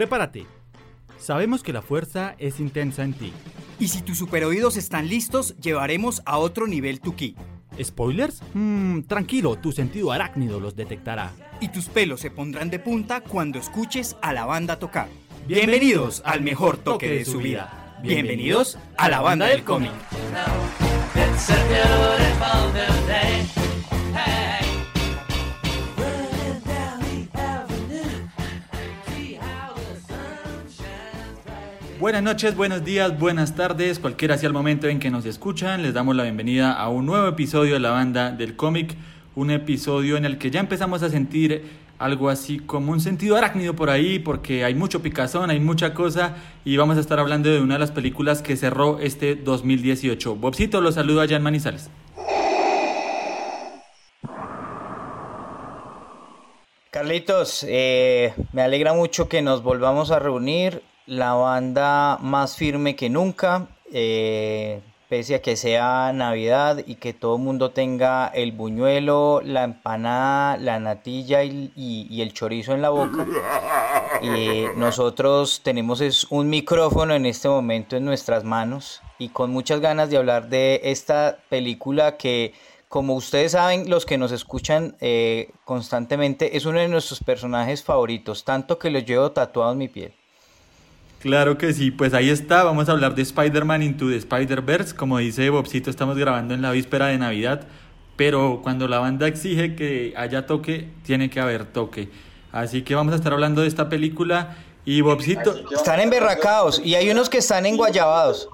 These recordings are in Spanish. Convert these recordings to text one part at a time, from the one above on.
prepárate. Sabemos que la fuerza es intensa en ti. Y si tus superoídos están listos, llevaremos a otro nivel tu ki. ¿Spoilers? Mmm, tranquilo, tu sentido arácnido los detectará. Y tus pelos se pondrán de punta cuando escuches a la banda tocar. Bienvenidos al mejor toque de su vida. Bienvenidos a la banda del cómic. Buenas noches, buenos días, buenas tardes, cualquiera sea el momento en que nos escuchan, les damos la bienvenida a un nuevo episodio de la banda del cómic, un episodio en el que ya empezamos a sentir algo así como un sentido arácnido por ahí, porque hay mucho picazón, hay mucha cosa, y vamos a estar hablando de una de las películas que cerró este 2018. Bobcito, los saludo allá en Manizales. Carlitos, eh, me alegra mucho que nos volvamos a reunir la banda más firme que nunca, eh, pese a que sea Navidad y que todo el mundo tenga el buñuelo, la empanada, la natilla y, el chorizo en la boca. y nosotros tenemos es un micrófono en este momento en nuestras manos y con muchas ganas de hablar de esta película que como ustedes saben, los que nos escuchan eh, constantemente, es uno de nuestros personajes favoritos, tanto que lo llevo tatuado en mi piel. Claro que sí, pues ahí está, vamos a hablar de Spider-Man Into the Spider-Verse, como dice Bobcito, estamos grabando en la víspera de Navidad, pero cuando la banda exige que haya toque, tiene que haber toque. Así que vamos a estar hablando de esta película y Bobcito... Están emberracados y hay unos que están enguayabados.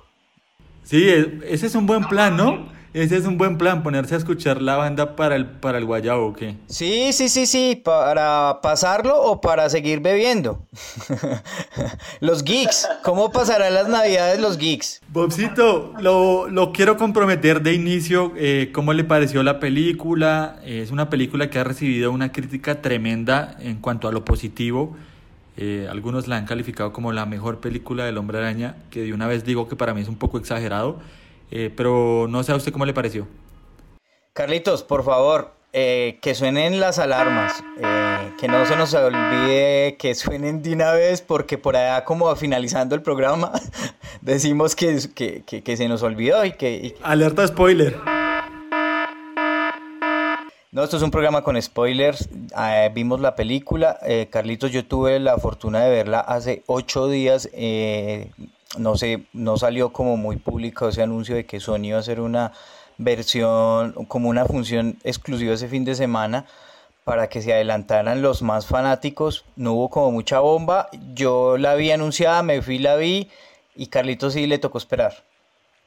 Sí, ese es un buen plan, ¿no? Ese es un buen plan, ponerse a escuchar la banda para el, para el guayabo, ¿o qué? Sí, sí, sí, sí, para pasarlo o para seguir bebiendo. los geeks, ¿cómo pasarán las navidades los geeks? Bobcito, lo, lo quiero comprometer de inicio, eh, ¿cómo le pareció la película? es una película que ha recibido una crítica tremenda en cuanto a lo positivo. Eh, algunos la han calificado como la mejor película del hombre araña, que de una vez digo que para mí es un poco exagerado. Eh, pero no sé a usted cómo le pareció. Carlitos, por favor, eh, que suenen las alarmas, eh, que no se nos olvide que suenen de una vez, porque por allá como finalizando el programa decimos que, que, se nos olvidó y que... Alerta spoiler. No, esto es un programa con spoilers. vimos la película. Carlitos, yo tuve la fortuna de verla hace ocho días no sé, no salió como muy público ese anuncio de que Sony iba a hacer una versión, como una función exclusiva ese fin de semana para que se adelantaran los más fanáticos. No hubo como mucha bomba. Yo la vi anunciada, me fui, la vi y Carlitos sí le tocó esperar,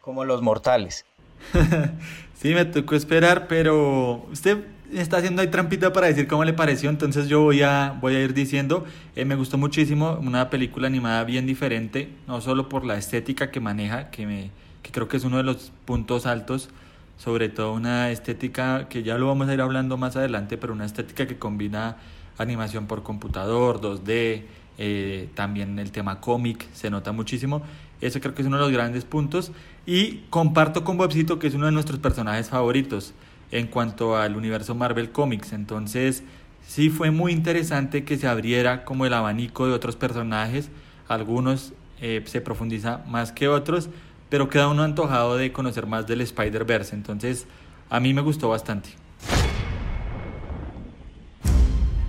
como los mortales. sí, me tocó esperar, pero usted está haciendo ahí trampita para decir cómo le pareció, entonces yo voy a, voy a ir diciendo, eh, me gustó muchísimo, una película animada bien diferente, no solo por la estética que maneja, que, me, que creo que es uno de los puntos altos, sobre todo una estética que ya lo vamos a ir hablando más adelante, pero una estética que combina animación por computador, 2D, eh, también el tema cómic, se nota muchísimo. Eso creo que es uno de los grandes puntos. Y comparto con Bobcito que es uno de nuestros personajes favoritos en cuanto al universo Marvel Comics. Entonces, sí fue muy interesante que se abriera como el abanico de otros personajes. Algunos eh, se profundiza más que otros, pero queda uno antojado de conocer más del Spider-Verse. Entonces, a mí me gustó bastante.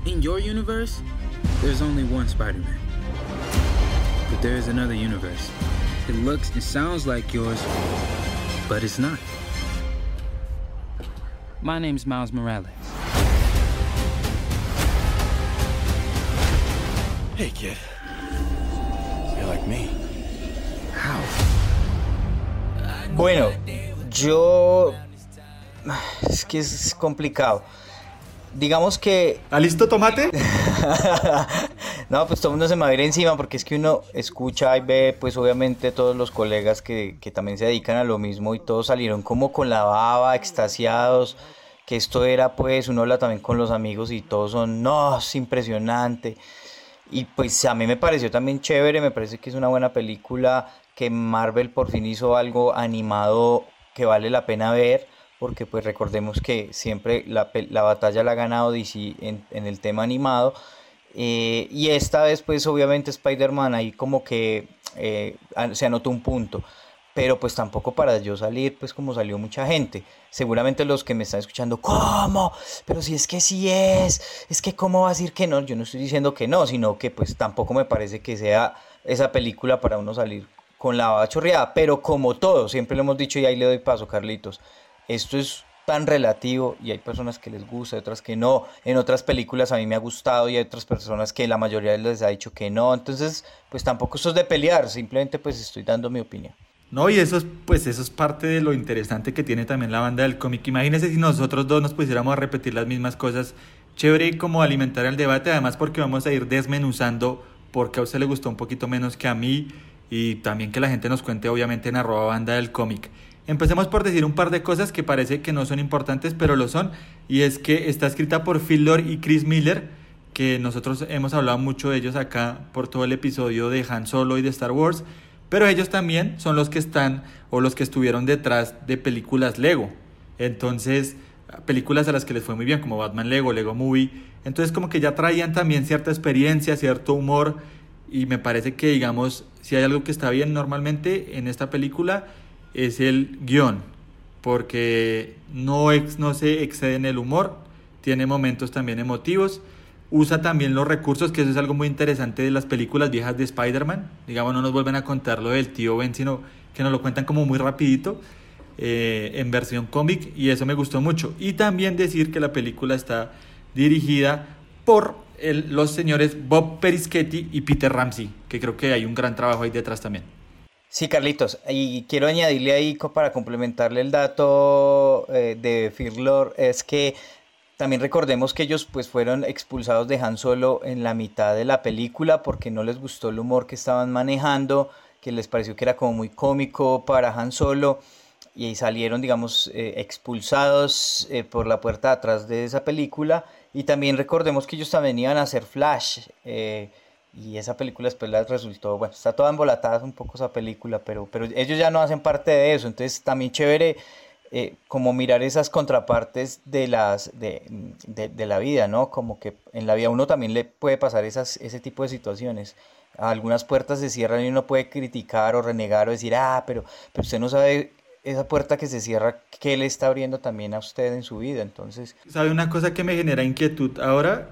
In your universe, there's only one Spider-Man. But there is another universe. It looks and sounds like yours, but it's not. My name's Miles Morales. Hey, kid. You're like me. How? Bueno, yo. Es que es complicado. Digamos que. ¿A listo tomate? no, pues todo el mundo se me va a ir encima porque es que uno escucha y ve, pues obviamente todos los colegas que, que también se dedican a lo mismo y todos salieron como con la baba, extasiados, que esto era pues, uno habla también con los amigos y todos son, no, es impresionante. Y pues a mí me pareció también chévere, me parece que es una buena película, que Marvel por fin hizo algo animado que vale la pena ver porque pues recordemos que siempre la, la batalla la ha ganado DC en, en, el tema animado Eh, y esta vez, pues obviamente Spider-Man ahí como que eh, se anotó un punto. Pero pues tampoco para yo salir, pues como salió mucha gente. Seguramente los que me están escuchando, ¿cómo? Pero si es que sí es, es que ¿cómo va a decir que no? Yo no estoy diciendo que no, sino que pues tampoco me parece que sea esa película para uno salir con la baba Pero como todo, siempre lo hemos dicho y ahí le doy paso, Carlitos. Esto es tan relativo y hay personas que les gusta, otras que no. En otras películas a mí me ha gustado y hay otras personas que la mayoría les ha dicho que no. Entonces, pues tampoco esto es de pelear, simplemente pues estoy dando mi opinión. No, y eso es, pues eso es parte de lo interesante que tiene también la banda del cómic. Imagínense si nosotros dos nos pusiéramos a repetir las mismas cosas. Chévere como alimentar el debate, además porque vamos a ir desmenuzando porque a usted le gustó un poquito menos que a mí y también que la gente nos cuente obviamente en arroba banda del cómic. Empecemos por decir un par de cosas que parece que no son importantes, pero lo son. Y es que está escrita por Phil Lord y Chris Miller, que nosotros hemos hablado mucho de ellos acá por todo el episodio de Han Solo y de Star Wars. Pero ellos también son los que están o los que estuvieron detrás de películas Lego. Entonces, películas a las que les fue muy bien, como Batman Lego, Lego Movie. Entonces, como que ya traían también cierta experiencia, cierto humor. Y me parece que, digamos, si hay algo que está bien normalmente en esta película, es el guion, porque no, ex, no se excede en el humor, tiene momentos también emotivos, usa también los recursos, que eso es algo muy interesante de las películas viejas de Spider-Man, digamos, no nos vuelven a contar lo del tío Ben, sino que nos lo cuentan como muy rapidito. Eh, en versión cómic y eso me gustó mucho. Y también decir que la película está dirigida por los señores Bob Perischetti y Peter Ramsey, que creo que hay un gran trabajo ahí detrás también. Sí, Carlitos, y quiero añadirle ahí para complementarle el dato eh, de Firlor, es que también recordemos que ellos pues fueron expulsados de Han Solo en la mitad de la película porque no les gustó el humor que estaban manejando, que les pareció que era como muy cómico para Han Solo y salieron digamos eh, expulsados eh, por la puerta de atrás de esa película y también recordemos que ellos también iban a hacer Flash y esa película después les resultó, bueno, está toda embolatada un poco esa película, pero, pero ellos ya no hacen parte de eso, entonces también chévere eh, como mirar esas contrapartes de las de, de, la vida, ¿no? Como que en la vida uno también le puede pasar esas, ese tipo de situaciones. Algunas puertas se cierran y uno puede criticar o renegar o decir, ah, pero, pero usted no sabe esa puerta que se cierra, qué le está abriendo también a usted en su vida, entonces... ¿Sabe una cosa que me genera inquietud ahora?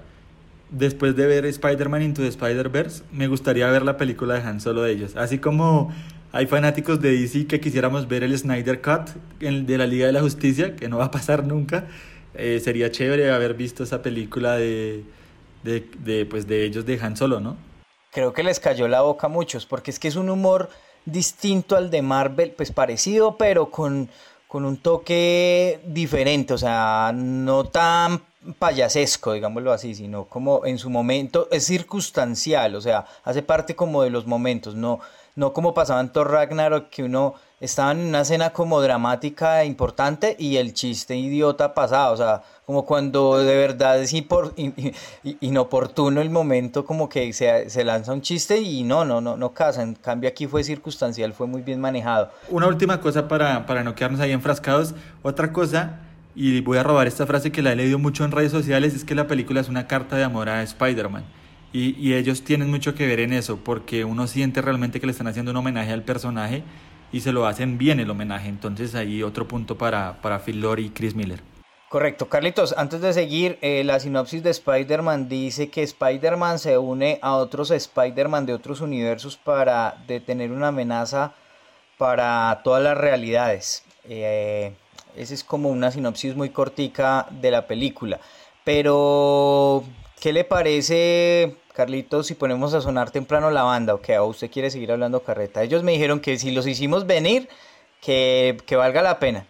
Después de ver Spider-Man Into the Spider-Verse, me gustaría ver la película de Han Solo de ellos. Así como hay fanáticos de DC que quisiéramos ver el Snyder Cut de la Liga de la Justicia, que no va a pasar nunca. Eh, sería chévere haber visto esa película de, de, pues de ellos de Han Solo, ¿no? Creo que les cayó la boca a muchos, porque es que es un humor distinto al de Marvel, pues parecido, pero con, con un toque diferente, o sea, no tan payasesco, digámoslo así, sino como en su momento es circunstancial, o sea, hace parte como de los momentos, no, no como pasaba en Thor Ragnarok, que uno estaba en una escena como dramática e importante y el chiste idiota pasaba, o sea, como cuando de verdad es inoportuno el momento, como que se, se, lanza un chiste y no, no, no, no casa, en cambio aquí fue circunstancial, fue muy bien manejado. Una última cosa para, para no quedarnos ahí enfrascados, otra cosa y voy a robar esta frase que la he leído mucho en redes sociales, es que la película es una carta de amor a Spider-Man. Y, y, ellos tienen mucho que ver en eso, porque uno siente realmente que le están haciendo un homenaje al personaje y se lo hacen bien el homenaje. Entonces ahí otro punto para, para Phil Lord y Chris Miller. Correcto, Carlitos, antes de seguir, eh, la sinopsis de Spider-Man dice que Spider-Man se une a otros Spider-Man de otros universos para detener una amenaza para todas las realidades. Eh, esa es como una sinopsis muy cortica de la película. Pero, ¿qué le parece, Carlitos, si ponemos a sonar temprano la banda? ¿O que usted quiere seguir hablando carreta? Ellos me dijeron que si los hicimos venir, que, valga la pena.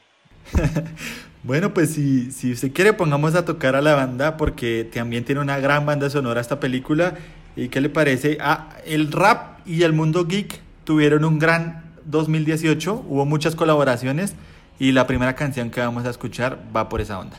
bueno, pues si, si usted quiere, pongamos a tocar a la banda, porque también tiene una gran banda sonora esta película. ¿Y qué le parece? Ah, el rap y el mundo geek tuvieron un gran 2018, hubo muchas colaboraciones. Y la primera canción que vamos a escuchar va por esa onda.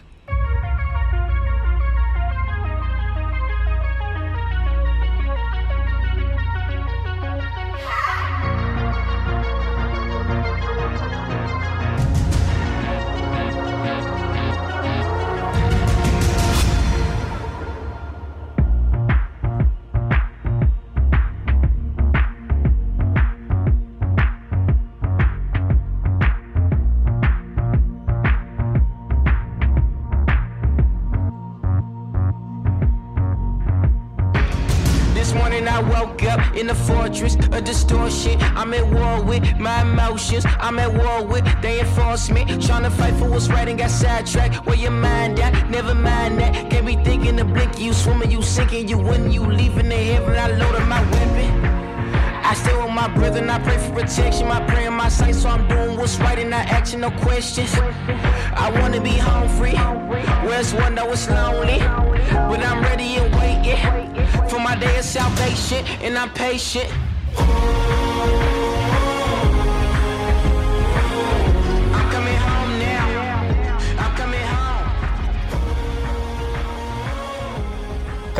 Fortress distortion. I'm at war with my emotions. I'm at war with they enforcement. Trying to fight for what's right and got sidetracked. Where your mind at? Never mind that. Can't be thinking the blink. You swimming, you sinking, you when you leaving the heaven. I loaded my weapon. I stay with my brother and I pray for protection. My prayer in my sight, so I'm doing what's right and not asking no questions. I wanna be home free. Where's one that was lonely? But I'm ready and waiting for my day of salvation, and I'm patient.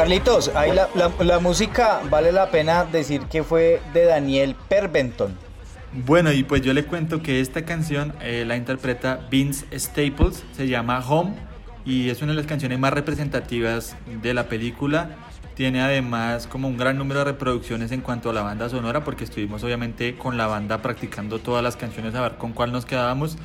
Carlitos, ahí la, música vale la pena decir que fue de Daniel Perbenton. Bueno, y pues yo le cuento que esta canción eh, la interpreta Vince Staples, se llama Home y es una de las canciones más representativas de la película. Tiene además como un gran número de reproducciones en cuanto a la banda sonora, porque estuvimos obviamente con la banda practicando todas las canciones a ver con cuál nos quedábamos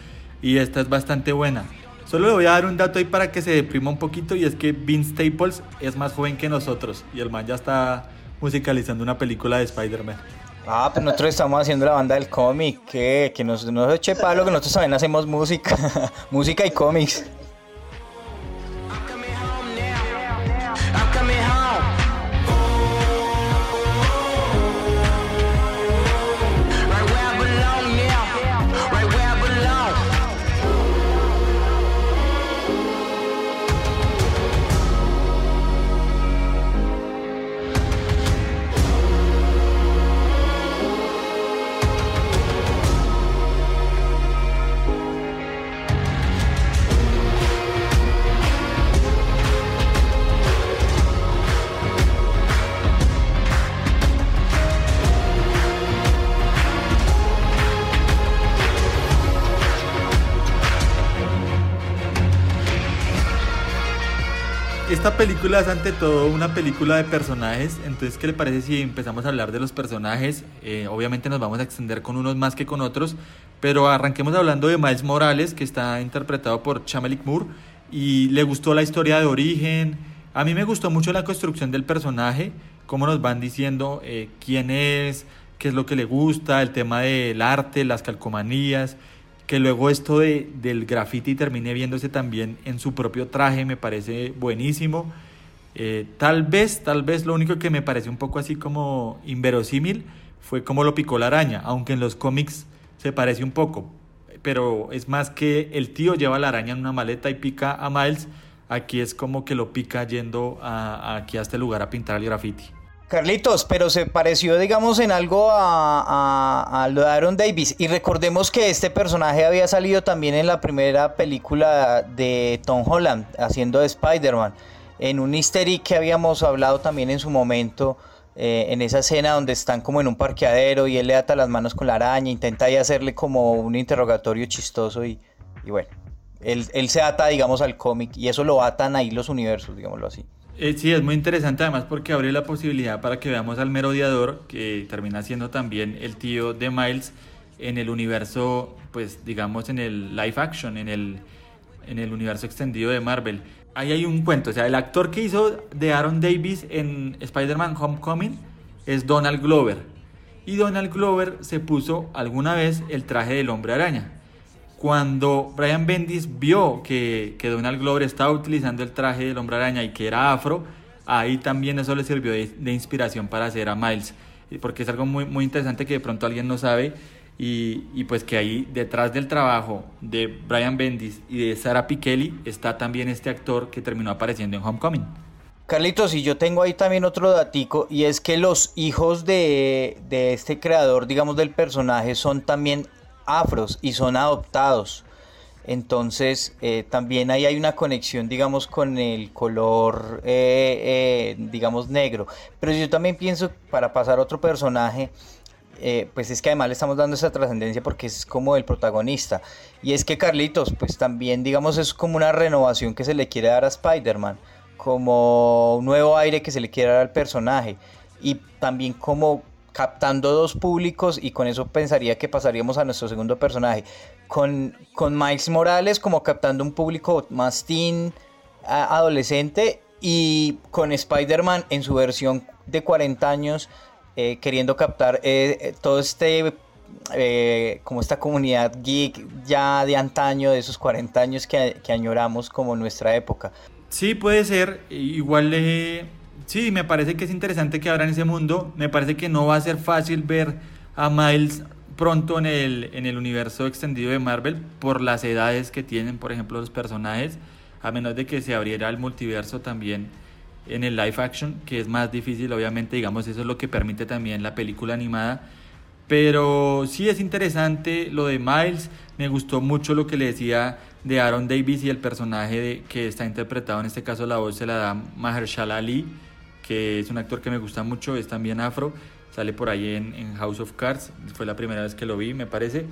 y esta es bastante buena. Solo le voy a dar un dato ahí para que se deprima un poquito y es que Vince Staples es más joven que nosotros y el man ya está musicalizando una película de Spider-Man. Ah, pues nosotros estamos haciendo la banda del cómic, que, que nos, nos eche palo, que nosotros también hacemos música, música y cómics. Película es ante todo una película de personajes, entonces ¿qué le parece si empezamos a hablar de los personajes? Eh, obviamente nos vamos a extender con unos más que con otros, pero arranquemos hablando de Miles Morales, que está interpretado por Chamelik Moore, y le gustó la historia de origen, a mí me gustó mucho la construcción del personaje, cómo nos van diciendo eh, quién es, qué es lo que le gusta, el tema del arte, las calcomanías, que luego esto de, del graffiti termine viéndose también en su propio traje me parece buenísimo. Eh, tal vez, tal vez lo único que me parece un poco así como inverosímil fue como lo picó la araña, aunque en los cómics se parece un poco, pero es más que el tío lleva la araña en una maleta y pica a Miles, aquí es como que lo pica yendo a, aquí a este lugar a pintar el graffiti. Carlitos, pero se pareció, digamos, en algo a, a, lo de Aaron Davis. Y recordemos que este personaje había salido también en la primera película de Tom Holland, haciendo de Spider-Man. En un easter que habíamos hablado también en su momento, eh, en esa escena donde están como en un parqueadero y él le ata las manos con la araña, intenta ahí hacerle como un interrogatorio chistoso y, y bueno, él, él se ata, digamos, al cómic y eso lo atan ahí los universos, digámoslo así. Eh, sí, es muy interesante además porque abre la posibilidad para que veamos al merodeador, que termina siendo también el tío de Miles en el universo, pues digamos en el live action, en el, en el universo extendido de Marvel. Ahí hay un cuento, o sea, el actor que hizo de Aaron Davis en Spider-Man Homecoming es Donald Glover. Y Donald Glover se puso alguna vez el traje del hombre araña. Cuando Brian Bendis vio que, que Donald Glover estaba utilizando el traje del hombre araña y que era afro, ahí también eso le sirvió de, inspiración para hacer a Miles. Porque es algo muy, muy interesante que de pronto alguien no sabe. Y, y, pues que ahí detrás del trabajo de Brian Bendis y de Sarah Pikeli está también este actor que terminó apareciendo en Homecoming. Carlitos, y yo tengo ahí también otro datico, y es que los hijos de, de este creador, digamos, del personaje son también afros y son adoptados. Entonces eh, también ahí hay una conexión, digamos, con el color, eh, eh, digamos, negro. Pero yo también pienso, para pasar a otro personaje, pues es que además le estamos dando esa trascendencia porque es como el protagonista. Y es que Carlitos, pues también, digamos, es como una renovación que se le quiere dar a Spider-Man, como un nuevo aire que se le quiere dar al personaje. Y también como captando dos públicos y con eso pensaría que pasaríamos a nuestro segundo personaje. Con, con Miles Morales como captando un público más teen, adolescente y con Spider-Man en su versión de 40 años eh, queriendo captar eh, eh, todo este, como esta comunidad geek ya de antaño, de esos 40 años que, que añoramos como nuestra época. Sí, puede ser. Igual, eh, sí, me parece que es interesante que abran ese mundo. Me parece que no va a ser fácil ver a Miles pronto en el, en el universo extendido de Marvel por las edades que tienen, por ejemplo, los personajes, a menos de que se abriera el multiverso también en el live action, que es más difícil, obviamente, digamos, eso es lo que permite también la película animada. Pero sí es interesante lo de Miles, me gustó mucho lo que le decía de Aaron Davis y el personaje de, que está interpretado, en este caso la voz se la da Mahershala Ali, que es un actor que me gusta mucho, es también afro, sale por ahí en, House of Cards, fue la primera vez que lo vi, me parece.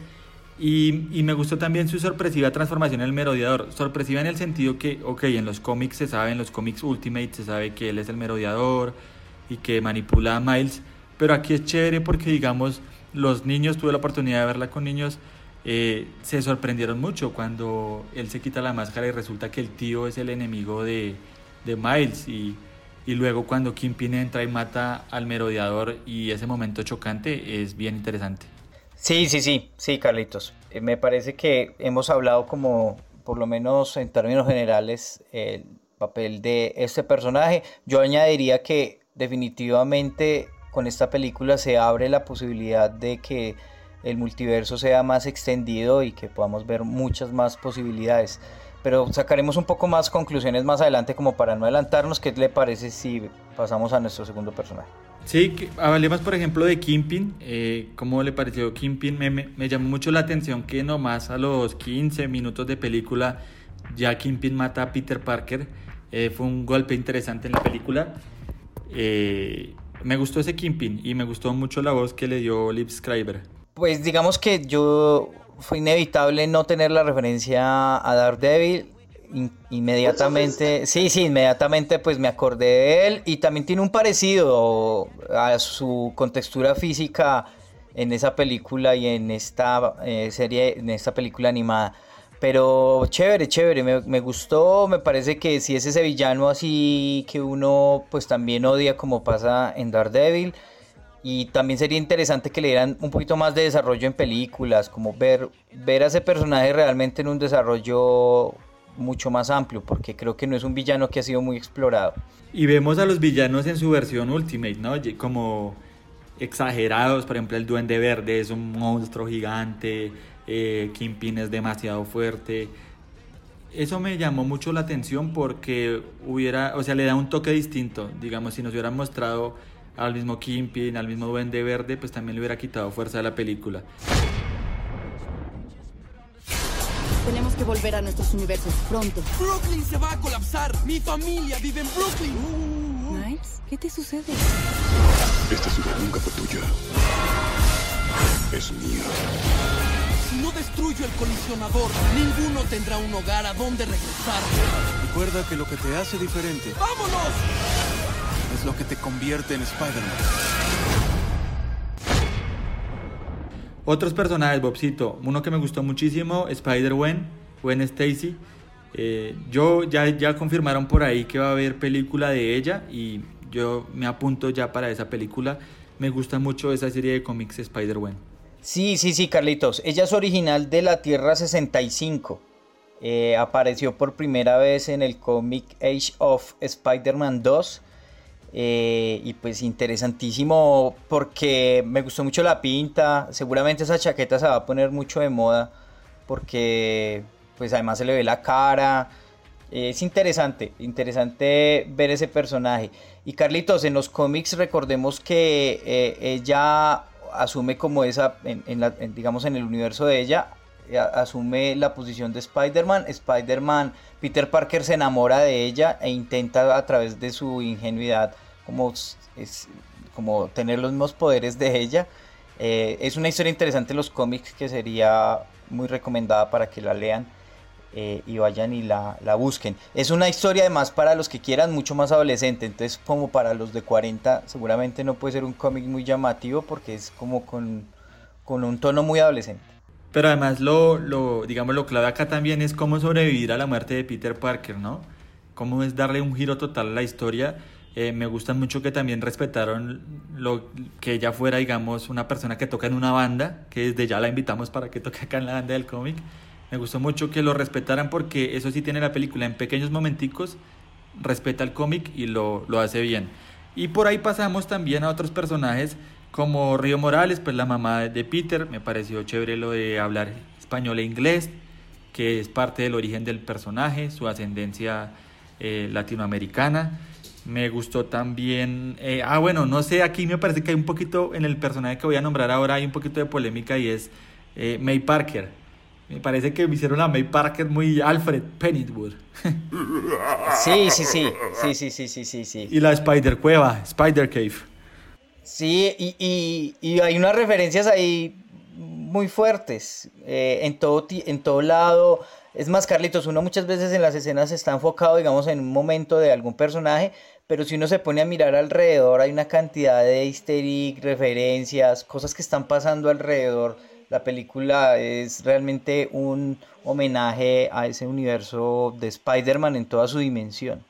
Y, y, me gustó también su sorpresiva transformación en el merodeador. Sorpresiva en el sentido que, ok, en los cómics se sabe, en los cómics Ultimate se sabe que él es el merodeador y que manipula a Miles. Pero aquí es chévere porque, digamos, los niños, tuve la oportunidad de verla con niños, eh, se sorprendieron mucho cuando él se quita la máscara y resulta que el tío es el enemigo de, de Miles. Y, y luego cuando Kingpin entra y mata al merodeador y ese momento chocante es bien interesante. Sí, sí, sí, sí, Carlitos. Eh, me parece que hemos hablado como, por lo menos en términos generales, el papel de este personaje. Yo añadiría que definitivamente con esta película se abre la posibilidad de que el multiverso sea más extendido y que podamos ver muchas más posibilidades. Pero sacaremos un poco más conclusiones más adelante como para no adelantarnos. ¿Qué le parece si pasamos a nuestro segundo personaje? Sí, hablemos por ejemplo de Kimpin. Eh, ¿Cómo le pareció Kimpin? Me, me, me, llamó mucho la atención que nomás a los 15 minutos de película ya Kimpin mata a Peter Parker. Eh, fue un golpe interesante en la película. Eh, me gustó ese Kimpin y me gustó mucho la voz que le dio Liv Schreiber. Pues digamos que yo fue inevitable no tener la referencia a Daredevil inmediatamente, sí, sí, inmediatamente pues me acordé de él y también tiene un parecido a su contextura física en esa película y en esta eh, serie, en esta película animada. Pero chévere, chévere, me, me, gustó, me parece que si es ese villano así que uno pues también odia como pasa en Daredevil. Y también sería interesante que le dieran un poquito más de desarrollo en películas, como ver, ver a ese personaje realmente en un desarrollo mucho más amplio, porque creo que no es un villano que ha sido muy explorado. Y vemos a los villanos en su versión Ultimate, ¿no? Como exagerados, por ejemplo el Duende Verde es un monstruo gigante, eh, Kingpin es demasiado fuerte. Eso me llamó mucho la atención porque hubiera, o sea, le da un toque distinto. Digamos, si nos hubieran mostrado al mismo Kingpin, al mismo Duende Verde, pues también le hubiera quitado fuerza a la película. Tenemos que volver a nuestros universos pronto. Brooklyn se va a colapsar. Mi familia vive en Brooklyn. Miles, ¿qué te sucede? Esta ciudad nunca fue tuya. Es mía. Si no destruyo el colisionador, ninguno tendrá un hogar a donde regresar. Recuerda que lo que te hace diferente ¡Vámonos! Es lo que te convierte en Spider-Man. Otros personajes, Bobcito. Uno que me gustó muchísimo, Spider-Gwen, Gwen Stacy. Eh, yo ya, ya confirmaron por ahí que va a haber película de ella y yo me apunto ya para esa película. Me gusta mucho esa serie de cómics Spider-Gwen. Sí, sí, sí, Carlitos. Ella es original de la Tierra 65. Eh, apareció por primera vez en el cómic Age of Spider-Man 2. Eh, y pues interesantísimo porque me gustó mucho la pinta. Seguramente esa chaqueta se va a poner mucho de moda porque pues además se le ve la cara. Es interesante, interesante ver ese personaje. Y Carlitos, en los cómics recordemos que eh, ella asume como esa, en, la, digamos en el universo de ella, eh, asume la posición de Spider-Man. Spider-Man, Peter Parker se enamora de ella e intenta a través de su ingenuidad como, es, como tener los mismos poderes de ella. Eh, es una historia interesante en los cómics que sería muy recomendada para que la lean eh, y vayan y la, la, busquen. Es una historia además para los que quieran mucho más adolescente, entonces como para los de 40 seguramente no puede ser un cómic muy llamativo porque es como con, con un tono muy adolescente. Pero además lo, lo, digamos, lo clave acá también es cómo sobrevivir a la muerte de Peter Parker, ¿no? Cómo es darle un giro total a la historia. Eh, me gusta mucho que también respetaron lo que ella fuera, digamos, una persona que toca en una banda, que desde ya la invitamos para que toque acá en la banda del cómic. Me gustó mucho que lo respetaran porque eso sí tiene la película en pequeños momenticos, respeta el cómic y lo, lo hace bien. Y por ahí pasamos también a otros personajes como Río Morales, pues la mamá de Peter, me pareció chévere lo de hablar español e inglés, que es parte del origen del personaje, su ascendencia eh, latinoamericana. Me gustó también. Eh, ah, bueno, no sé, aquí me parece que hay un poquito, en el personaje que voy a nombrar ahora, hay un poquito de polémica y es eh, May Parker. Me parece que me hicieron a May Parker muy Alfred Pennywood. Sí, sí, sí. Sí, sí, sí, sí, sí. Y la Spider Cueva, Spider Cave. Sí, y, y, y hay unas referencias ahí muy fuertes. Eh, en, todo, en todo lado. Es más, Carlitos, uno muchas veces en las escenas está enfocado, digamos, en un momento de algún personaje, pero si uno se pone a mirar alrededor, hay una cantidad de easter egg, referencias, cosas que están pasando alrededor. La película es realmente un homenaje a ese universo de Spider-Man en toda su dimensión.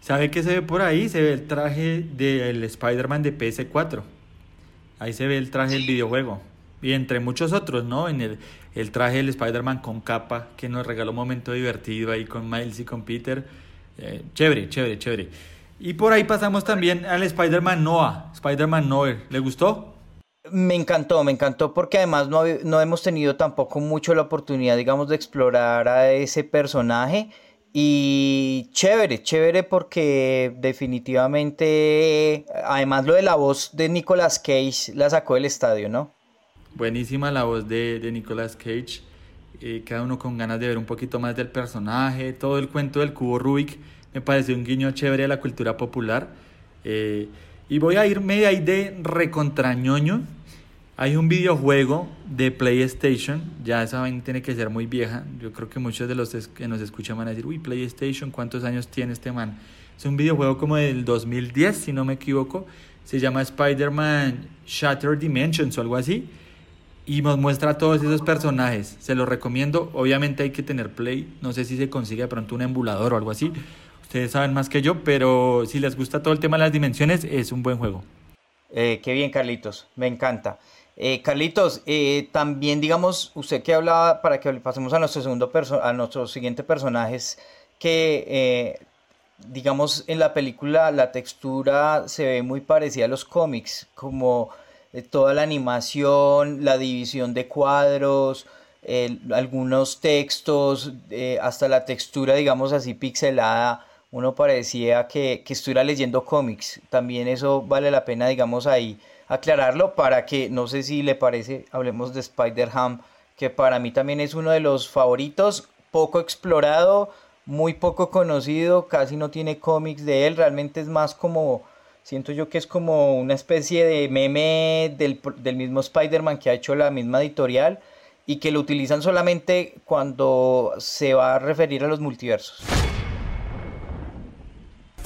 ¿Sabe qué se ve por ahí? Se ve el traje del Spider-Man de PS4. Ahí se ve el traje del videojuego. Y entre muchos otros, ¿no? En el, el traje del Spider-Man con capa, que nos regaló un momento divertido ahí con Miles y con Peter. Eh, chévere, chévere, chévere. Y por ahí pasamos también al Spider-Man Noah, Spider-Man Noah. ¿Le gustó? Me encantó, me encantó porque además no, no hemos tenido tampoco mucho la oportunidad, digamos, de explorar a ese personaje. Y chévere, chévere porque definitivamente, además lo de la voz de Nicolas Cage la sacó del estadio, ¿no? Buenísima la voz de, de Nicolas Cage. Eh, cada uno con ganas de ver un poquito más del personaje. Todo el cuento del cubo Rubik me pareció un guiño chévere a la cultura popular. Eh, y voy a irme de ahí de recontrañoño hay un videojuego de PlayStation, ya esa vaina tiene que ser muy vieja. Yo creo que muchos de los que nos escuchan van a decir, uy, PlayStation, ¿cuántos años tiene este man? Es un videojuego como del 2010, si no me equivoco. Se llama Spider-Man Shattered Dimensions o algo así. Y nos muestra todos esos personajes. Se los recomiendo. Obviamente hay que tener Play. No sé si se consigue de pronto un emulador o algo así. Ustedes saben más que yo, pero si les gusta todo el tema de las dimensiones, es un buen juego. Eh, qué bien, Carlitos. Me encanta. Eh, Carlitos, eh, también digamos, usted que hablaba, para que pasemos a nuestro segundo a nuestro siguiente personaje, es que eh, digamos en la película la textura se ve muy parecida a los cómics, como toda la animación, la división de cuadros, algunos textos, hasta la textura, digamos así, pixelada, uno parecía que, que estuviera leyendo cómics. También eso vale la pena, digamos, ahí aclararlo para que, no sé si le parece, hablemos de Spider-Ham, que para mí también es uno de los favoritos, poco explorado, muy poco conocido, casi no tiene cómics de él, realmente es más como, siento yo que es como una especie de meme del, del mismo Spider-Man que ha hecho la misma editorial y que lo utilizan solamente cuando se va a referir a los multiversos.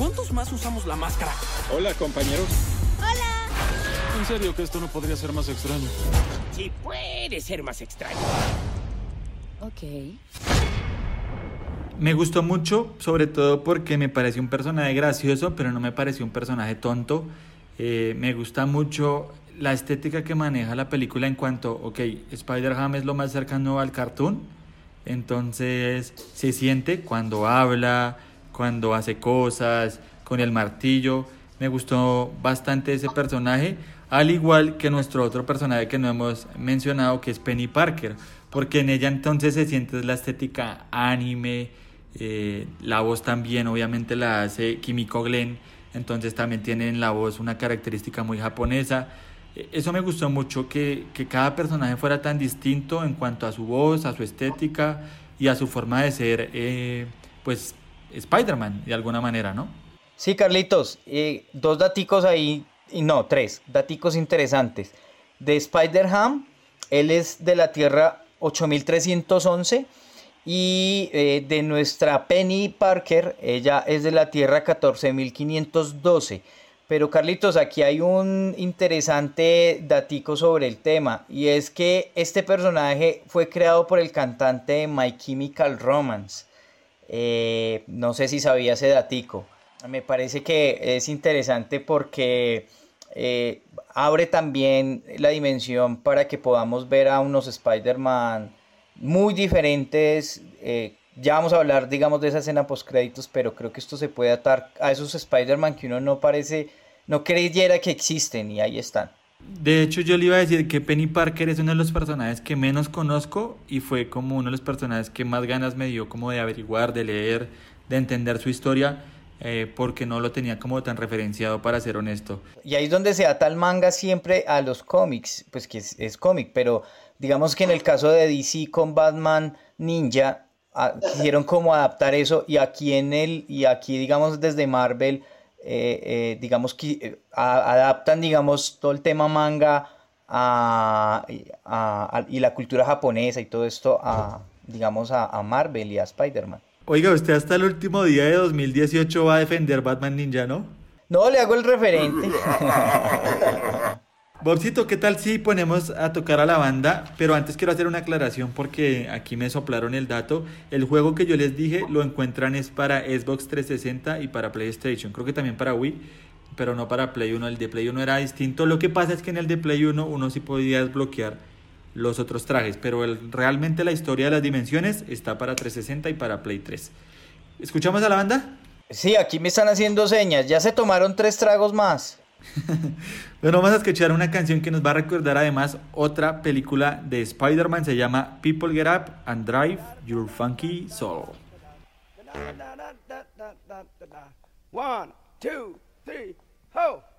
¿Cuántos más usamos la máscara? Hola, compañeros. En serio que esto no podría ser más extraño. Sí puede ser más extraño. Ok. Me gustó mucho, sobre todo porque me pareció un personaje gracioso, pero no me pareció un personaje tonto. Eh, me gusta mucho la estética que maneja la película en cuanto, ok, Spider-Ham es lo más cercano al cartoon, entonces se siente cuando habla, cuando hace cosas, con el martillo. Me gustó bastante ese personaje al igual que nuestro otro personaje que no hemos mencionado, que es Penny Parker, porque en ella entonces se siente la estética anime, eh, la voz también obviamente la hace Kimiko Glenn, entonces también tiene en la voz una característica muy japonesa. E, eso me gustó mucho, que, que cada personaje fuera tan distinto en cuanto a su voz, a su estética y a su forma de ser, eh, pues, Spider-Man, de alguna manera, ¿no? Sí, Carlitos, eh, dos daticos ahí y no, tres, daticos interesantes. De Spider-Ham, él es de la Tierra 8311 y eh, de nuestra Penny Parker, ella es de la Tierra 14512. Pero Carlitos, aquí hay un interesante datico sobre el tema y es que este personaje fue creado por el cantante My Chemical Romance. Eh, no sé si sabía ese datico. Me parece que es interesante porque eh, abre también la dimensión para que podamos ver a unos Spider-Man muy diferentes. eh, ya vamos a hablar, digamos, de esa escena post créditos, pero creo que esto se puede atar a esos Spider-Man que uno no parece, no creyera que existen y ahí están. De hecho, yo le iba a decir que Penny Parker es uno de los personajes que menos conozco y fue como uno de los personajes que más ganas me dio como de averiguar, de leer, de entender su historia, eh, porque no lo tenía como tan referenciado para ser honesto. Y ahí es donde se ata el manga siempre a los cómics, pues que es, cómic, pero digamos que en el caso de DC con Batman Ninja, ah, quisieron como adaptar eso y aquí en el, y aquí digamos desde Marvel, eh, eh, digamos que eh, a- adaptan digamos todo el tema manga a, a- a- y la cultura japonesa y todo esto a, digamos, a, a Marvel y a Spider-Man. Oiga, usted hasta el último día de 2018 va a defender Batman Ninja, ¿no? No, le hago el referente. Bobcito, ¿qué tal si ponemos a tocar a la banda? Pero antes quiero hacer una aclaración porque aquí me soplaron el dato. El juego que yo les dije lo encuentran es para Xbox 360 y para PlayStation. Creo que también para Wii, pero no para Play 1. El de Play 1 era distinto. Lo que pasa es que en el de Play 1 uno sí podía desbloquear los otros trajes, pero realmente la historia de las dimensiones está para 360 y para Play 3. ¿Escuchamos a la banda? Sí, aquí me están haciendo señas. Ya se tomaron tres tragos más. Bueno, vamos a escuchar una canción que nos va a recordar además otra película de Spider-Man. Se llama People Get Up and Drive Your Funky Soul. One, two, three, ho!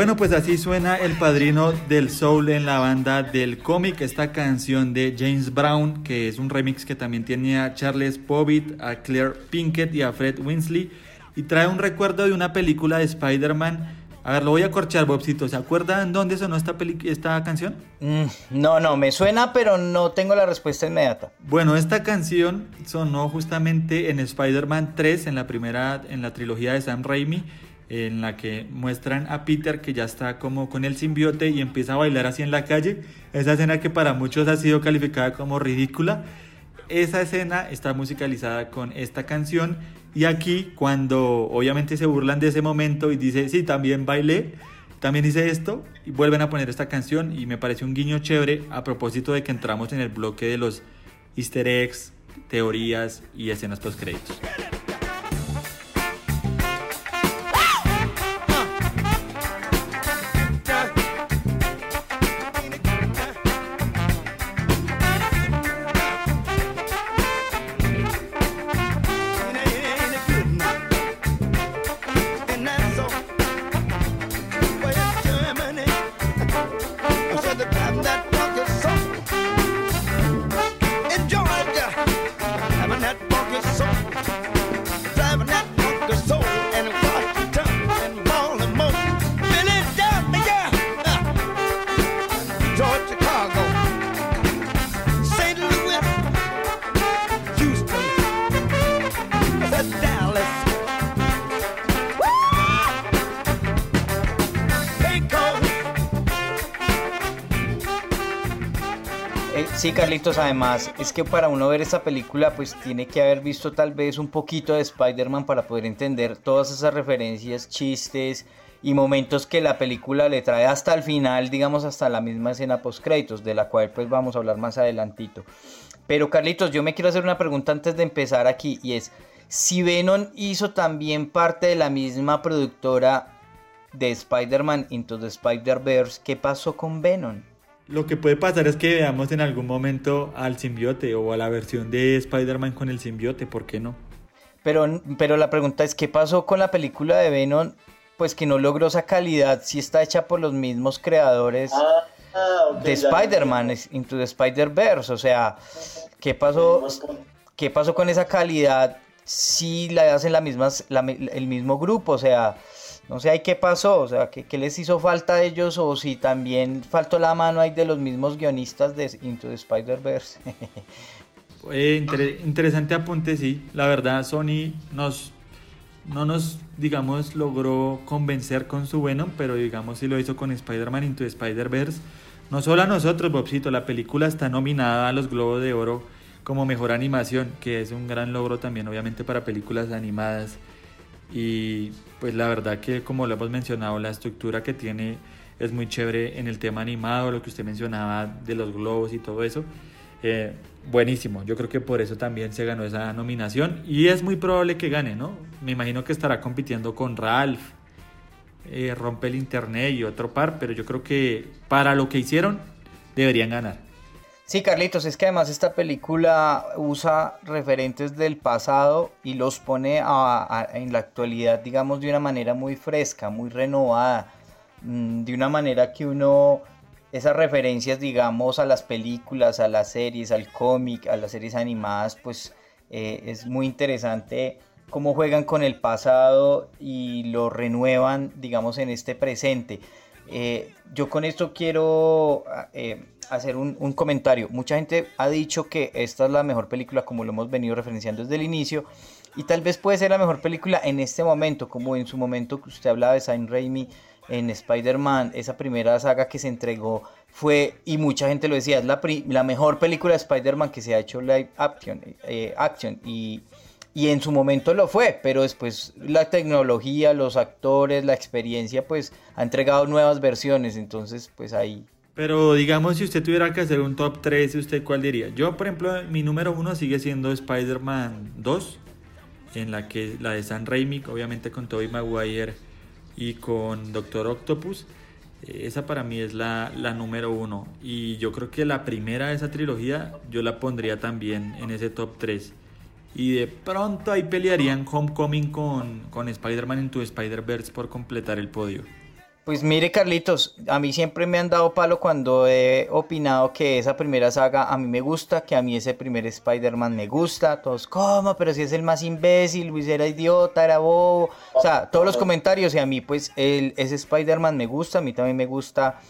Bueno, pues así suena el padrino del soul en la banda del cómic, esta canción de James Brown, que es un remix que también tiene a Charles Bobbitt, a Claire Pinkett y a Fred Winsley, y trae un recuerdo de una película de Spider-Man. A ver, lo voy a corchar, Bobcito. ¿Se acuerdan dónde sonó esta, esta canción? Mm, no, no, me suena, pero no tengo la respuesta inmediata. Bueno, esta canción sonó justamente en Spider-Man 3, en la primera, en la trilogía de Sam Raimi, en la que muestran a Peter que ya está como con el simbiote y empieza a bailar así en la calle. Esa escena que para muchos ha sido calificada como ridícula. Esa escena está musicalizada con esta canción y aquí cuando obviamente se burlan de ese momento y dice, sí, también bailé, también hice esto y vuelven a poner esta canción y me parece un guiño chévere a propósito de que entramos en el bloque de los easter eggs, teorías y escenas post créditos. Además es que para uno ver esta película pues tiene que haber visto tal vez un poquito de Spider-Man para poder entender todas esas referencias, chistes y momentos que la película le trae hasta el final, digamos hasta la misma escena post créditos, de la cual pues vamos a hablar más adelantito. Pero Carlitos, yo me quiero hacer una pregunta antes de empezar aquí y es, si Venom hizo también parte de la misma productora de Spider-Man Into the Spider-Verse, ¿qué pasó con Venom? Lo que puede pasar es que veamos en algún momento al simbiote o a la versión de Spider-Man con el simbiote, ¿por qué no? Pero, pero la pregunta es, ¿qué pasó con la película de Venom? Pues que no logró esa calidad, si está hecha por los mismos creadores ah, ah, de Spider-Man, Into the Spider-Verse. O sea, ¿qué pasó, ¿qué pasó con esa calidad si la hacen la misma, el mismo grupo? O sea, no sé qué pasó, o sea, ¿qué, les hizo falta a ellos o si también faltó la mano ahí de los mismos guionistas de Into the Spider-Verse. eh, interesante apunte, sí. La verdad, Sony nos, no nos, digamos, logró convencer con su Venom, pero digamos sí lo hizo con Spider-Man Into the Spider-Verse. No solo a nosotros, Bobcito, la película está nominada a los Globos de Oro como mejor animación, que es un gran logro también, obviamente, para películas animadas. Y pues la verdad que como lo hemos mencionado, la estructura que tiene es muy chévere en el tema animado, lo que usted mencionaba de los globos y todo eso. Eh, buenísimo, yo creo que por eso también se ganó esa nominación y es muy probable que gane, ¿no? Me imagino que estará compitiendo con Ralph, eh, Rompe el Internet y otro par, pero yo creo que para lo que hicieron deberían ganar. Sí, Carlitos, es que además esta película usa referentes del pasado y los pone en la actualidad, digamos, de una manera muy fresca, muy renovada, mm, de una manera que uno, esas referencias, digamos, a las películas, a las series, al cómic, a las series animadas, pues eh, es muy interesante cómo juegan con el pasado y lo renuevan, digamos, en este presente. Eh, yo con esto quiero... Eh, hacer un, comentario. Mucha gente ha dicho que esta es la mejor película como lo hemos venido referenciando desde el inicio y tal vez puede ser la mejor película en este momento, como en su momento que usted hablaba de Saint Raimi en Spider-Man, esa primera saga que se entregó fue, y mucha gente lo decía, es la, la mejor película de Spider-Man que se ha hecho live action, eh, action y, y en su momento lo fue, pero después la tecnología, los actores, la experiencia, pues ha entregado nuevas versiones, entonces pues ahí pero digamos, si usted tuviera que hacer un top 3, ¿usted cuál diría? Yo, por ejemplo, mi número uno sigue siendo Spider-Man 2, en la que la de San Raimi, obviamente con Tobey Maguire y con Doctor Octopus. Eh, esa para mí es la, la, número uno. Y yo creo que la primera de esa trilogía yo la pondría también en ese top 3. Y de pronto ahí pelearían Homecoming con, con Spider-Man Into Spider-Verse por completar el podio. Pues mire Carlitos, a mí siempre me han dado palo cuando he opinado que esa primera saga a mí me gusta, que a mí ese primer Spider-Man me gusta, todos, ¿cómo? Pero si es el más imbécil, Luis era idiota, era bobo, o sea, todos los comentarios y a mí pues el, ese Spider-Man me gusta, a mí también me gusta,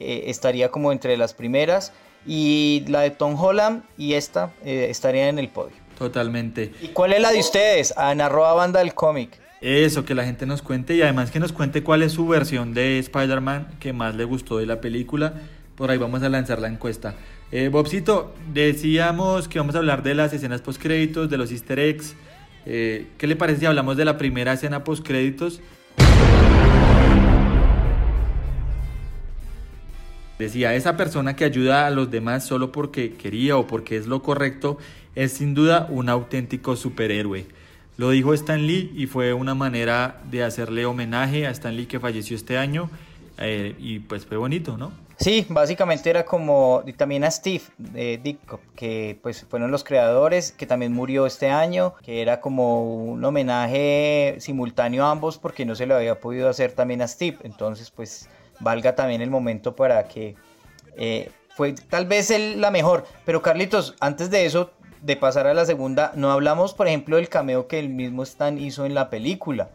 eh, estaría como entre las primeras y la de Tom Holland y esta eh, estaría en el podio. Totalmente. ¿Y cuál es la de ustedes? En arroba banda del cómic. Eso, que la gente nos cuente y además que nos cuente cuál es su versión de Spider-Man que más le gustó de la película. Por ahí vamos a lanzar la encuesta. Eh, Bobcito, decíamos que vamos a hablar de las escenas post-créditos, de los easter eggs. Eh, ¿Qué le parece si hablamos de la primera escena post-créditos? Decía, esa persona que ayuda a los demás solo porque quería o porque es lo correcto es sin duda un auténtico superhéroe. Lo dijo Stan Lee y fue una manera de hacerle homenaje a Stan Lee que falleció este año eh, y pues fue bonito, ¿no? Sí, básicamente era como y también a Steve de Dick, que pues fueron los creadores, que también murió este año, que era como un homenaje simultáneo a ambos porque no se lo había podido hacer también a Steve, entonces pues valga también el momento para que eh, fue tal vez el, la mejor, pero Carlitos, antes de eso de pasar a la segunda, no hablamos, por ejemplo, del cameo que el mismo Stan hizo en la película.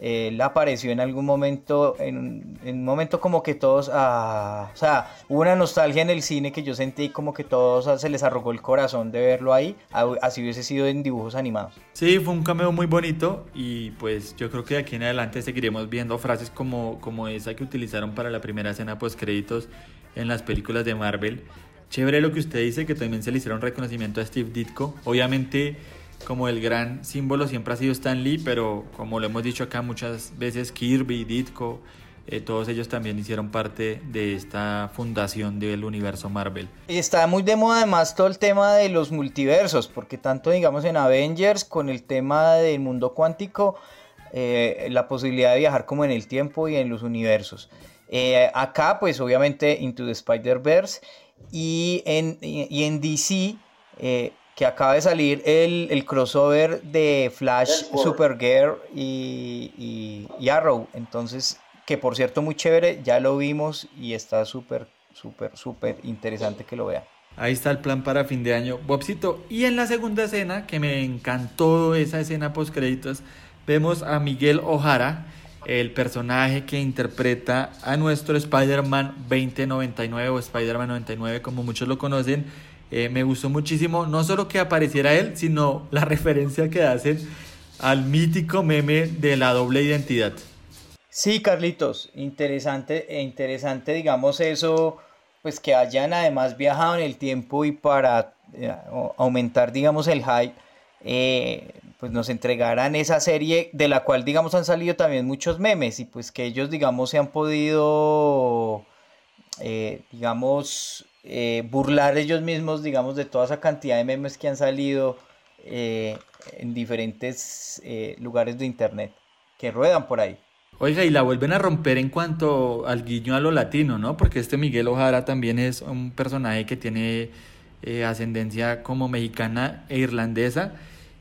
Él apareció en algún momento, en, un momento como que todos, ah, o sea, hubo una nostalgia en el cine que yo sentí como que todos se les arrugó el corazón de verlo ahí, así hubiese sido en dibujos animados. Sí, fue un cameo muy bonito y pues yo creo que de aquí en adelante seguiremos viendo frases como, como esa que utilizaron para la primera escena post créditos en las películas de Marvel Chévere lo que usted dice, que también se le hicieron reconocimiento a Steve Ditko. Obviamente, como el gran símbolo siempre ha sido Stan Lee, pero como lo hemos dicho acá muchas veces, Kirby, Ditko, eh, todos ellos también hicieron parte de esta fundación del universo Marvel. Y está muy de moda además todo el tema de los multiversos, porque tanto digamos en Avengers con el tema del mundo cuántico, eh, la posibilidad de viajar como en el tiempo y en los universos. Eh, acá pues obviamente Into the Spider-Verse y en, y en DC que acaba de salir el, crossover de Flash, Supergirl y, y Arrow. Entonces que por cierto muy chévere, ya lo vimos y está súper, súper, súper interesante que lo vean. Ahí está el plan para fin de año, Bobcito. Y en la segunda escena, que me encantó esa escena post créditos, vemos a Miguel Ojara, el personaje que interpreta a nuestro Spider-Man 2099 o Spider-Man 99, como muchos lo conocen. Eh, me gustó muchísimo, no solo que apareciera él, sino la referencia que hacen al mítico meme de la doble identidad. Sí, Carlitos, interesante, e interesante, digamos, eso, pues que hayan además viajado en el tiempo y para eh, aumentar, digamos, el hype, eh, pues nos entregaran esa serie de la cual, digamos, han salido también muchos memes y pues que ellos, digamos, se han podido, eh, digamos, burlar ellos mismos, digamos, de toda esa cantidad de memes que han salido en diferentes lugares de internet que ruedan por ahí. Oiga, y la vuelven a romper en cuanto al guiño a lo latino, ¿no? Porque este Miguel Ojara también es un personaje que tiene eh, ascendencia como mexicana e irlandesa.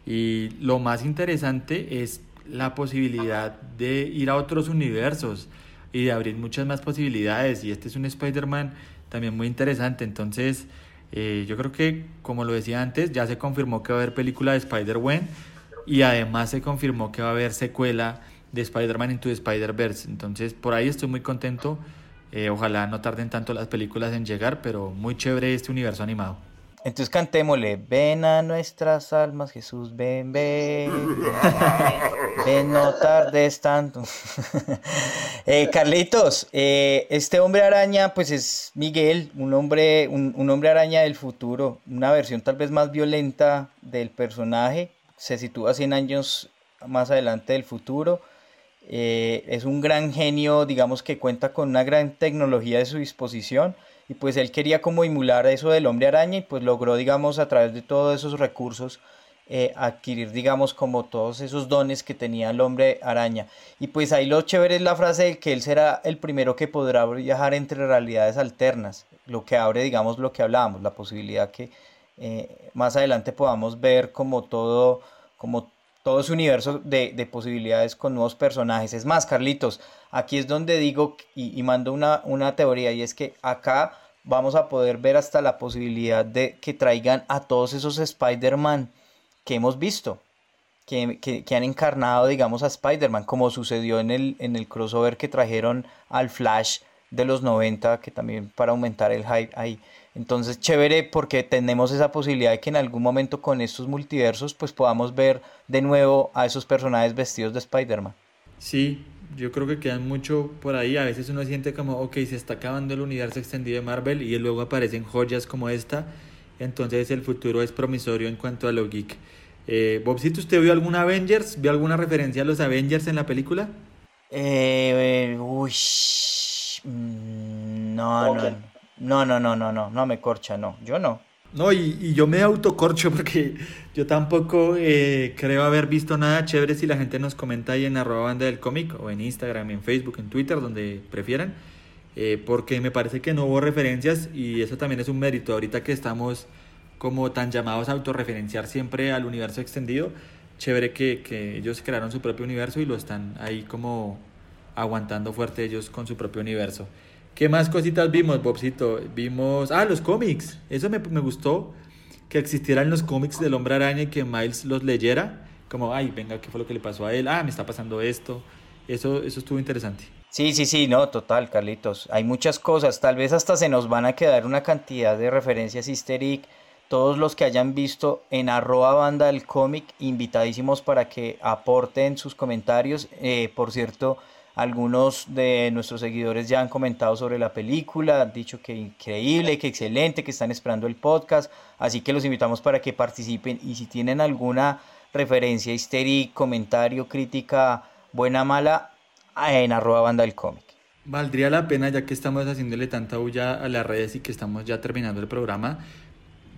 Y lo más interesante es la posibilidad de ir a otros universos y de abrir muchas más posibilidades. Y este es un Spider-Man también muy interesante. Entonces, eh, yo creo que, como lo decía antes, ya se confirmó que va a haber película de Spider-Man y además se confirmó que va a haber secuela de Spider-Man Into the Spider-Verse. Entonces, por ahí estoy muy contento. Eh, ojalá no tarden tanto las películas en llegar, pero muy chévere este universo animado. Entonces cantémosle, ven a nuestras almas, Jesús, ven, ven, ven, no tardes tanto. eh, Carlitos, eh, este hombre araña, pues es Miguel, un hombre, un, un hombre araña del futuro, una versión tal vez más violenta del personaje, se sitúa 100 años más adelante del futuro. Eh, es un gran genio, digamos que cuenta con una gran tecnología de su disposición y pues él quería como emular eso del hombre araña y pues logró, digamos, a través de todos esos recursos eh, adquirir, digamos, como todos esos dones que tenía el hombre araña. Y pues ahí lo chévere es la frase de que él será el primero que podrá viajar entre realidades alternas, lo que abre, digamos, lo que hablábamos, la posibilidad que eh, más adelante podamos ver como todo, como todo ese universo de, posibilidades con nuevos personajes. Es más, Carlitos, aquí es donde digo y, mando una, una teoría y es que acá vamos a poder ver hasta la posibilidad de que traigan a todos esos Spider-Man que hemos visto, que, que, han encarnado, digamos, a Spider-Man, como sucedió en el, en el crossover que trajeron al Flash de los 90, que también para aumentar el hype ahí. Entonces, chévere porque tenemos esa posibilidad de que en algún momento con estos multiversos pues podamos ver de nuevo a esos personajes vestidos de Spider-Man. Sí, yo creo que quedan mucho por ahí. A veces uno siente como, ok, se está acabando el universo extendido de Marvel y luego aparecen joyas como esta. Entonces el futuro es promisorio en cuanto a lo geek. Eh, Bobcito, ¿usted vio alguna Avengers? ¿Vio alguna referencia a los Avengers en la película? Eh, uy, mm, no, no. No, no, no, no, no, no me corcha, no, yo no. No, y, yo me autocorcho porque yo tampoco eh, creo haber visto nada chévere si la gente nos comenta ahí en arroba banda del cómic o en Instagram, en Facebook, en Twitter, donde prefieran, eh, porque me parece que no hubo referencias y eso también es un mérito ahorita que estamos como tan llamados a autorreferenciar siempre al universo extendido. Chévere que, que ellos crearon su propio universo y lo están ahí como aguantando fuerte ellos con su propio universo. ¿Qué más cositas vimos, Bobcito? Vimos, ah, los cómics. Eso me, me gustó, que existieran los cómics del hombre araña y que Miles los leyera. Como, ay, venga, ¿qué fue lo que le pasó a él? Ah, me está pasando esto. Eso, eso estuvo interesante. Sí, sí, sí, no, total, Carlitos. Hay muchas cosas. Tal vez hasta se nos van a quedar una cantidad de referencias easter Todos los que hayan visto en arroba banda del cómic, invitadísimos para que aporten sus comentarios. Eh, por cierto, Algunos de nuestros seguidores ya han comentado sobre la película, han dicho que increíble, que excelente, que están esperando el podcast. Así que los invitamos para que participen y si tienen alguna referencia, histeria, comentario, crítica, buena, mala, en arroba banda del cómic. Valdría la pena, ya que estamos haciéndole tanta bulla a las redes y que estamos ya terminando el programa,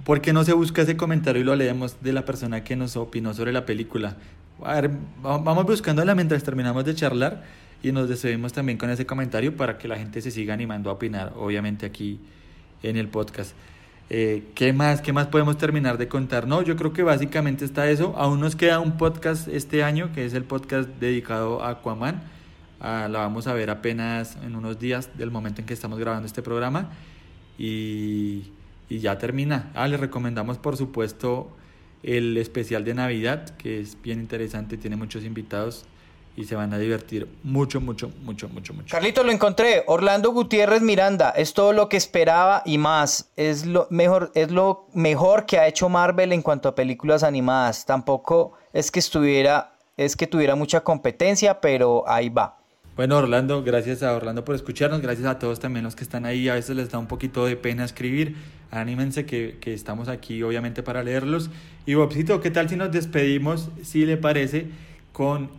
¿por qué no se busca ese comentario y lo leemos de la persona que nos opinó sobre la película? A ver, vamos buscándola mientras terminamos de charlar y nos despedimos también con ese comentario para que la gente se siga animando a opinar, obviamente aquí en el podcast. Eh, ¿Qué más? ¿Qué más podemos terminar de contar? No, yo creo que básicamente está eso. Aún nos queda un podcast este año, que es el podcast dedicado a Aquaman. Ah, la vamos a ver apenas en unos días del momento en que estamos grabando este programa. Y, y ya termina. Ah, les recomendamos por supuesto el especial de Navidad, que es bien interesante, tiene muchos invitados y se van a divertir mucho, mucho, mucho, mucho, mucho. Carlito, lo encontré. Orlando Gutiérrez Miranda. Es todo lo que esperaba y más. Es lo mejor, es lo mejor que ha hecho Marvel en cuanto a películas animadas. Tampoco es que estuviera, es que tuviera mucha competencia, pero ahí va. Bueno, Orlando, gracias a Orlando por escucharnos, gracias a todos también los que están ahí, a veces les da un poquito de pena escribir, anímense que, que estamos aquí obviamente para leerlos. Y Bobcito, ¿qué tal si nos despedimos, si le parece, con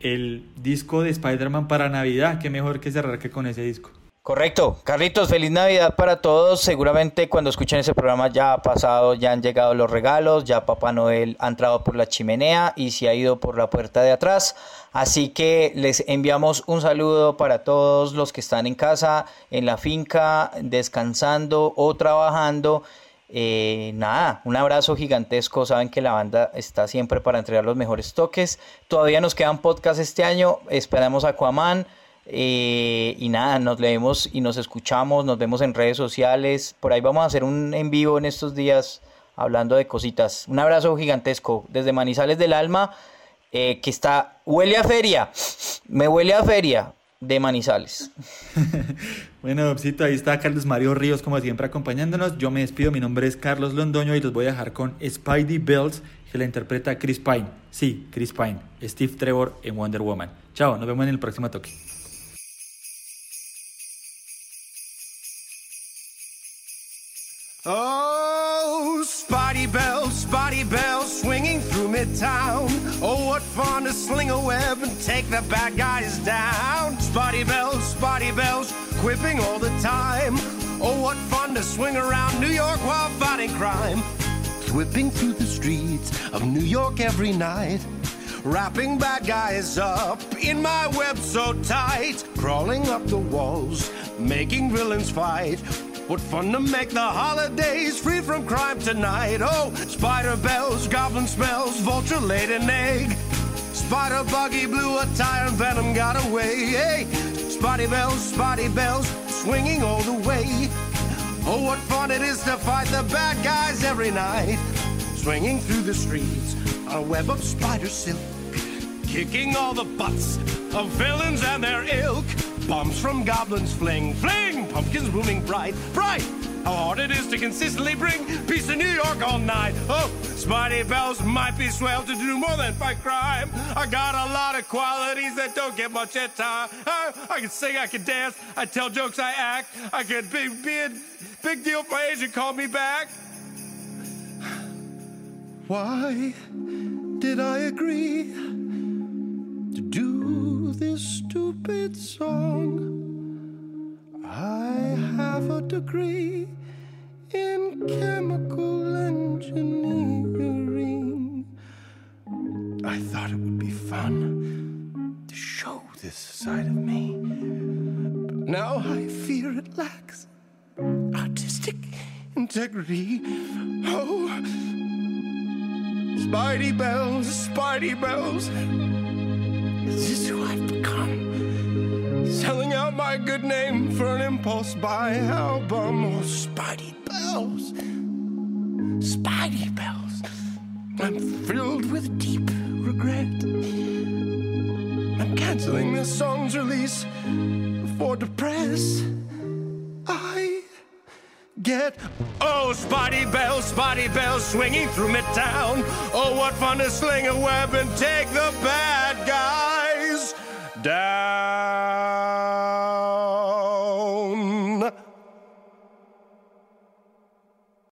el disco de Spider-Man para Navidad. Qué mejor que cerrar que con ese disco. Correcto. Carlitos, feliz Navidad para todos. Seguramente cuando escuchen ese programa ya ha pasado, ya han llegado los regalos, ya Papá Noel ha entrado por la chimenea y se ha ido por la puerta de atrás. Así que les enviamos un saludo para todos los que están en casa, en la finca, descansando o trabajando eh, nada, un abrazo gigantesco. Saben que la banda está siempre para entregar los mejores toques. Todavía nos quedan podcasts este año. Esperamos Aquaman. Eh, y nada, nos leemos y nos escuchamos. Nos vemos en redes sociales. Por ahí vamos a hacer un en vivo en estos días hablando de cositas. Un abrazo gigantesco desde Manizales del Alma. Eh, que está, huele a feria, me huele a feria, de Manizales. bueno, Bobcito, ahí está Carlos Mario Ríos, como siempre, acompañándonos. Yo me despido, mi nombre es Carlos Londoño y los voy a dejar con Spidey Bells, que la interpreta Chris Pine. Sí, Chris Pine, Steve Trevor en Wonder Woman. Chao, nos vemos en el próximo toque. Oh, Spotty Bells, Spotty Bells, Oh, what fun to sling a web and take the bad guys down. Spotty Bells, Spotty Bells, quipping all the time. Oh, what fun to swing around New York while fighting crime. Whipping through the streets of New York every night. Wrapping bad guys up in my web so tight. Crawling up the walls, making villains fight. What fun to make the holidays free from crime tonight. Oh, spider bells, goblin smells, vulture laid an egg. Spider buggy blew a tire and venom got away. Hey, spotty bells, spotty bells, swinging all the way. Oh, what fun it is to fight the bad guys every night. Swinging through the streets on a web of spider silk. Kicking all the butts of villains and their ilk. Bombs from goblins fling, fling, pumpkins blooming bright, bright. How hard it is to consistently bring peace to New York all night. Oh, Spidey Bells might be swell to do more than fight crime. I got a lot of qualities that don't get much at time. I, I can sing, I can dance, I tell jokes, I act. I could be, be a big deal my agent called me back. Why did I agree this stupid song? I have a degree in chemical engineering. I thought it would be fun to show this side of me. But now I fear it lacks artistic integrity. Oh, Spidey bells, Spidey bells. Is this who I've become? Selling out my good name for an impulse buy album. Oh, Spidey bells. Spidey bells. I'm filled with deep regret. I'm canceling this song's release for depress. I get oh spotty bells spotty bells swinging through midtown oh what fun to sling a web and take the bad guys down.